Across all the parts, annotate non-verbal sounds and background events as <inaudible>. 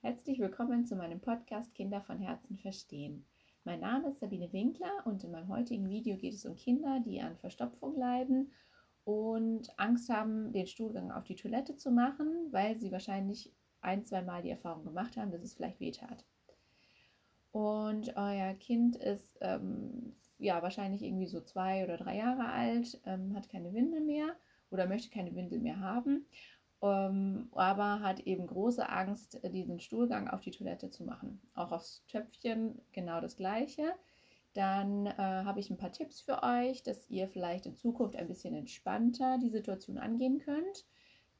Herzlich willkommen zu meinem Podcast Kinder von Herzen verstehen. Mein Name ist Sabine Winkler und in meinem heutigen Video geht es um Kinder, die an Verstopfung leiden und Angst haben, den Stuhlgang auf die Toilette zu machen, weil sie wahrscheinlich ein, zwei Mal die Erfahrung gemacht haben, dass es vielleicht wehtat. Und euer Kind ist ähm, ja wahrscheinlich irgendwie so zwei oder drei Jahre alt, ähm, hat keine Windel mehr oder möchte keine Windel mehr haben ähm, aber hat eben große Angst, diesen Stuhlgang auf die Toilette zu machen. Auch aufs Töpfchen genau das gleiche. Dann äh, habe ich ein paar Tipps für euch, dass ihr vielleicht in Zukunft ein bisschen entspannter die Situation angehen könnt,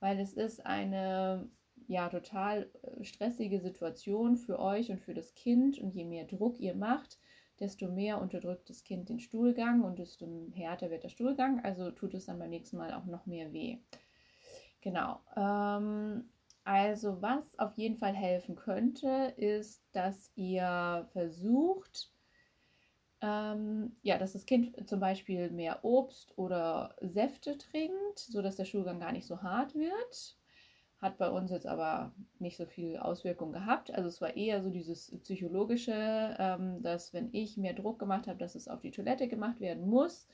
weil es ist eine ja total äh, stressige Situation für euch und für das Kind und je mehr Druck ihr macht, desto mehr unterdrückt das Kind den Stuhlgang und desto härter wird der Stuhlgang, also tut es dann beim nächsten Mal auch noch mehr weh. Genau. Ähm, also was auf jeden Fall helfen könnte, ist, dass ihr versucht, ähm, ja, dass das Kind zum Beispiel mehr Obst oder Säfte trinkt, sodass der Schulgang gar nicht so hart wird. Hat bei uns jetzt aber nicht so viel Auswirkung gehabt. Also es war eher so dieses psychologische, ähm, dass wenn ich mehr Druck gemacht habe, dass es auf die Toilette gemacht werden muss,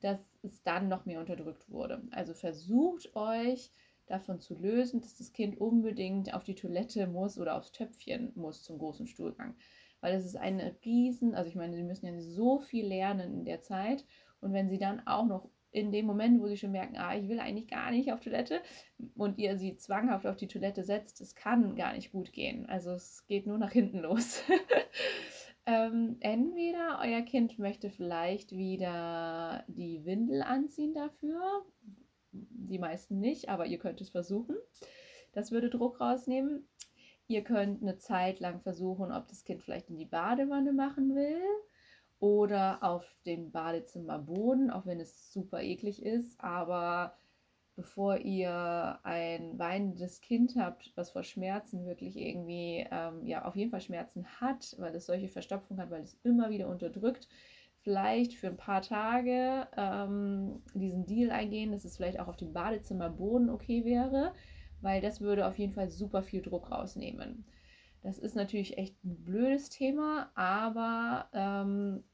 dass es dann noch mehr unterdrückt wurde. Also versucht euch davon zu lösen, dass das Kind unbedingt auf die Toilette muss oder aufs Töpfchen muss zum großen Stuhlgang. Weil es ist eine riesen, also ich meine, sie müssen ja so viel lernen in der Zeit. Und wenn sie dann auch noch in dem Moment, wo sie schon merken, ah, ich will eigentlich gar nicht auf Toilette und ihr sie zwanghaft auf die Toilette setzt, das kann gar nicht gut gehen. Also es geht nur nach hinten los. <laughs> ähm, entweder euer Kind möchte vielleicht wieder die Windel anziehen dafür, die meisten nicht, aber ihr könnt es versuchen. Das würde Druck rausnehmen. Ihr könnt eine Zeit lang versuchen, ob das Kind vielleicht in die Badewanne machen will oder auf den Badezimmerboden, auch wenn es super eklig ist. Aber bevor ihr ein weinendes Kind habt, was vor Schmerzen wirklich irgendwie, ähm, ja, auf jeden Fall Schmerzen hat, weil es solche Verstopfung hat, weil es immer wieder unterdrückt, vielleicht für ein paar Tage ähm, diesen Deal eingehen, dass es vielleicht auch auf dem Badezimmerboden okay wäre, weil das würde auf jeden Fall super viel Druck rausnehmen. Das ist natürlich echt ein blödes Thema, aber ähm,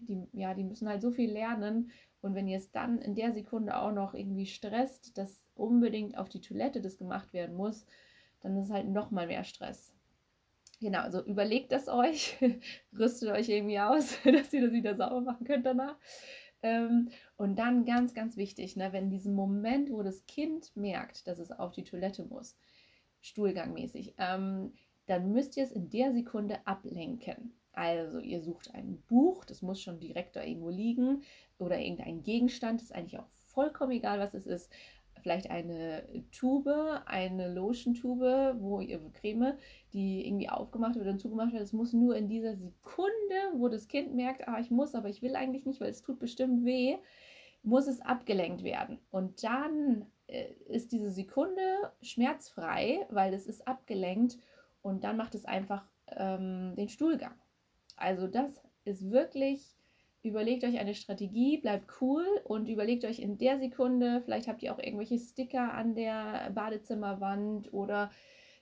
die, ja, die müssen halt so viel lernen. Und wenn ihr es dann in der Sekunde auch noch irgendwie stresst, dass unbedingt auf die Toilette das gemacht werden muss, dann ist es halt noch mal mehr Stress. Genau, also überlegt das euch, <laughs> rüstet euch irgendwie aus, <laughs> dass ihr das wieder sauber machen könnt danach. Ähm, und dann ganz, ganz wichtig, ne, wenn diesem Moment, wo das Kind merkt, dass es auf die Toilette muss, stuhlgangmäßig, ähm, dann müsst ihr es in der Sekunde ablenken. Also ihr sucht ein Buch, das muss schon direkt da irgendwo liegen, oder irgendein Gegenstand, ist eigentlich auch vollkommen egal, was es ist vielleicht eine Tube, eine Lotion-Tube, wo ihre Creme, die irgendwie aufgemacht wird und zugemacht wird. Es muss nur in dieser Sekunde, wo das Kind merkt, ah, ich muss, aber ich will eigentlich nicht, weil es tut bestimmt weh, muss es abgelenkt werden. Und dann äh, ist diese Sekunde schmerzfrei, weil es ist abgelenkt und dann macht es einfach ähm, den Stuhlgang. Also das ist wirklich Überlegt euch eine Strategie, bleibt cool und überlegt euch in der Sekunde, vielleicht habt ihr auch irgendwelche Sticker an der Badezimmerwand oder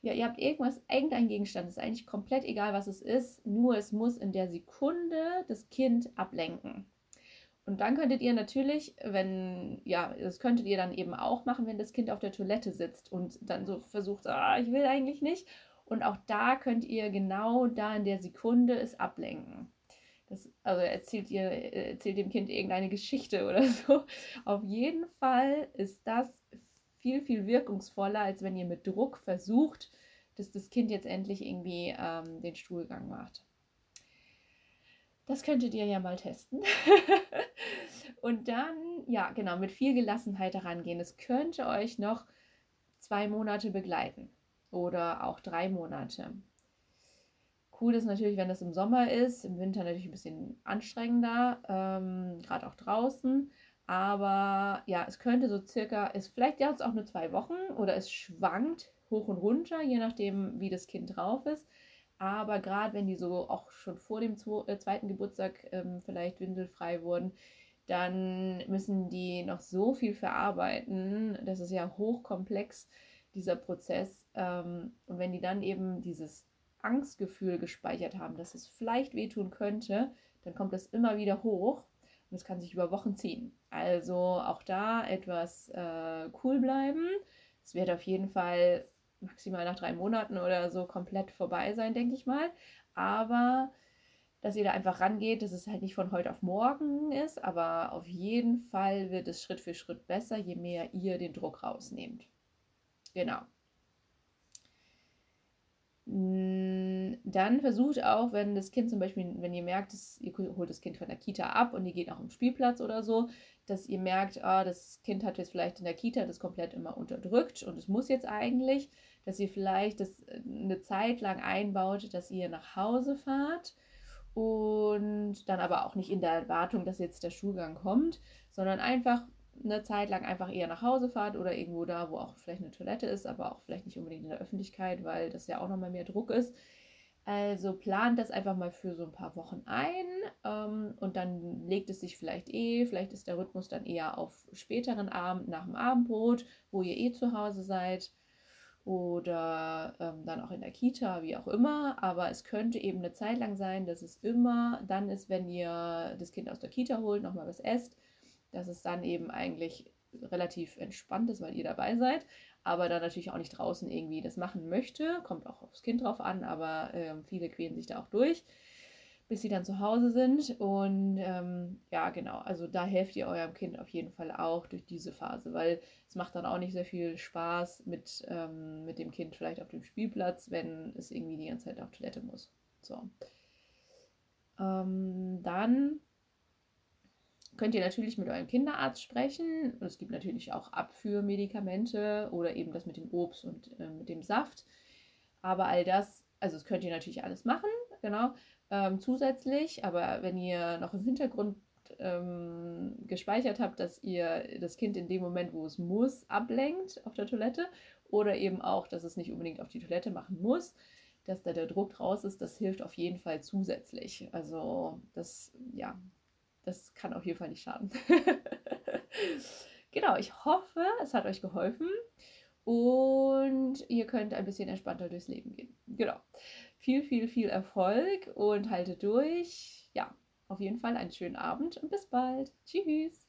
ja, ihr habt irgendwas, irgendein Gegenstand, ist eigentlich komplett egal, was es ist, nur es muss in der Sekunde das Kind ablenken. Und dann könntet ihr natürlich, wenn, ja, das könntet ihr dann eben auch machen, wenn das Kind auf der Toilette sitzt und dann so versucht, ah, ich will eigentlich nicht. Und auch da könnt ihr genau da in der Sekunde es ablenken. Das, also erzählt ihr, erzählt dem Kind irgendeine Geschichte oder <laughs> so. Auf jeden Fall ist das viel, viel wirkungsvoller, als wenn ihr mit Druck versucht, dass das Kind jetzt endlich irgendwie ähm, den Stuhlgang macht. Das könntet ihr ja mal testen. <laughs> Und dann, ja, genau, mit viel Gelassenheit herangehen. Es könnte euch noch zwei Monate begleiten oder auch drei Monate. Cool ist natürlich, wenn das im Sommer ist, im Winter natürlich ein bisschen anstrengender, ähm, gerade auch draußen. Aber ja, es könnte so circa, ist vielleicht ja auch nur zwei Wochen oder es schwankt hoch und runter, je nachdem, wie das Kind drauf ist. Aber gerade wenn die so auch schon vor dem äh, zweiten Geburtstag ähm, vielleicht windelfrei wurden, dann müssen die noch so viel verarbeiten. Das ist ja hochkomplex dieser Prozess. Ähm, und wenn die dann eben dieses Angstgefühl gespeichert haben, dass es vielleicht wehtun könnte, dann kommt das immer wieder hoch und es kann sich über Wochen ziehen. Also auch da etwas äh, cool bleiben. Es wird auf jeden Fall maximal nach drei Monaten oder so komplett vorbei sein, denke ich mal. Aber dass ihr da einfach rangeht, dass es halt nicht von heute auf morgen ist, aber auf jeden Fall wird es Schritt für Schritt besser, je mehr ihr den Druck rausnehmt. Genau. Dann versucht auch, wenn das Kind zum Beispiel, wenn ihr merkt, dass ihr holt das Kind von der Kita ab und ihr geht auch im Spielplatz oder so, dass ihr merkt, ah, das Kind hat jetzt vielleicht in der Kita das komplett immer unterdrückt und es muss jetzt eigentlich, dass ihr vielleicht das äh, eine Zeit lang einbaut, dass ihr nach Hause fahrt und dann aber auch nicht in der Erwartung, dass jetzt der Schulgang kommt, sondern einfach eine Zeit lang einfach eher nach Hause fahrt oder irgendwo da, wo auch vielleicht eine Toilette ist, aber auch vielleicht nicht unbedingt in der Öffentlichkeit, weil das ja auch nochmal mehr Druck ist. Also plant das einfach mal für so ein paar Wochen ein ähm, und dann legt es sich vielleicht eh, vielleicht ist der Rhythmus dann eher auf späteren Abend nach dem Abendbrot, wo ihr eh zu Hause seid oder ähm, dann auch in der Kita, wie auch immer. Aber es könnte eben eine Zeit lang sein, dass es immer dann ist, wenn ihr das Kind aus der Kita holt, nochmal was esst, dass es dann eben eigentlich relativ entspannt ist, weil ihr dabei seid, aber dann natürlich auch nicht draußen irgendwie das machen möchte. Kommt auch aufs Kind drauf an, aber äh, viele quälen sich da auch durch bis sie dann zu Hause sind. Und ähm, ja, genau, also da helft ihr eurem Kind auf jeden Fall auch durch diese Phase, weil es macht dann auch nicht sehr viel Spaß mit, ähm, mit dem Kind vielleicht auf dem Spielplatz, wenn es irgendwie die ganze Zeit auf Toilette muss. So. Ähm, dann könnt ihr natürlich mit eurem Kinderarzt sprechen. Es gibt natürlich auch Abführmedikamente oder eben das mit dem Obst und äh, mit dem Saft. Aber all das, also das könnt ihr natürlich alles machen, genau ähm, zusätzlich. Aber wenn ihr noch im Hintergrund ähm, gespeichert habt, dass ihr das Kind in dem Moment, wo es muss, ablenkt auf der Toilette oder eben auch, dass es nicht unbedingt auf die Toilette machen muss, dass da der Druck raus ist, das hilft auf jeden Fall zusätzlich. Also das, ja, das kann auf jeden Fall nicht schaden. <laughs> genau, ich hoffe, es hat euch geholfen und ihr könnt ein bisschen entspannter durchs Leben gehen. Genau viel, viel, viel Erfolg und halte durch. Ja, auf jeden Fall einen schönen Abend und bis bald. Tschüss.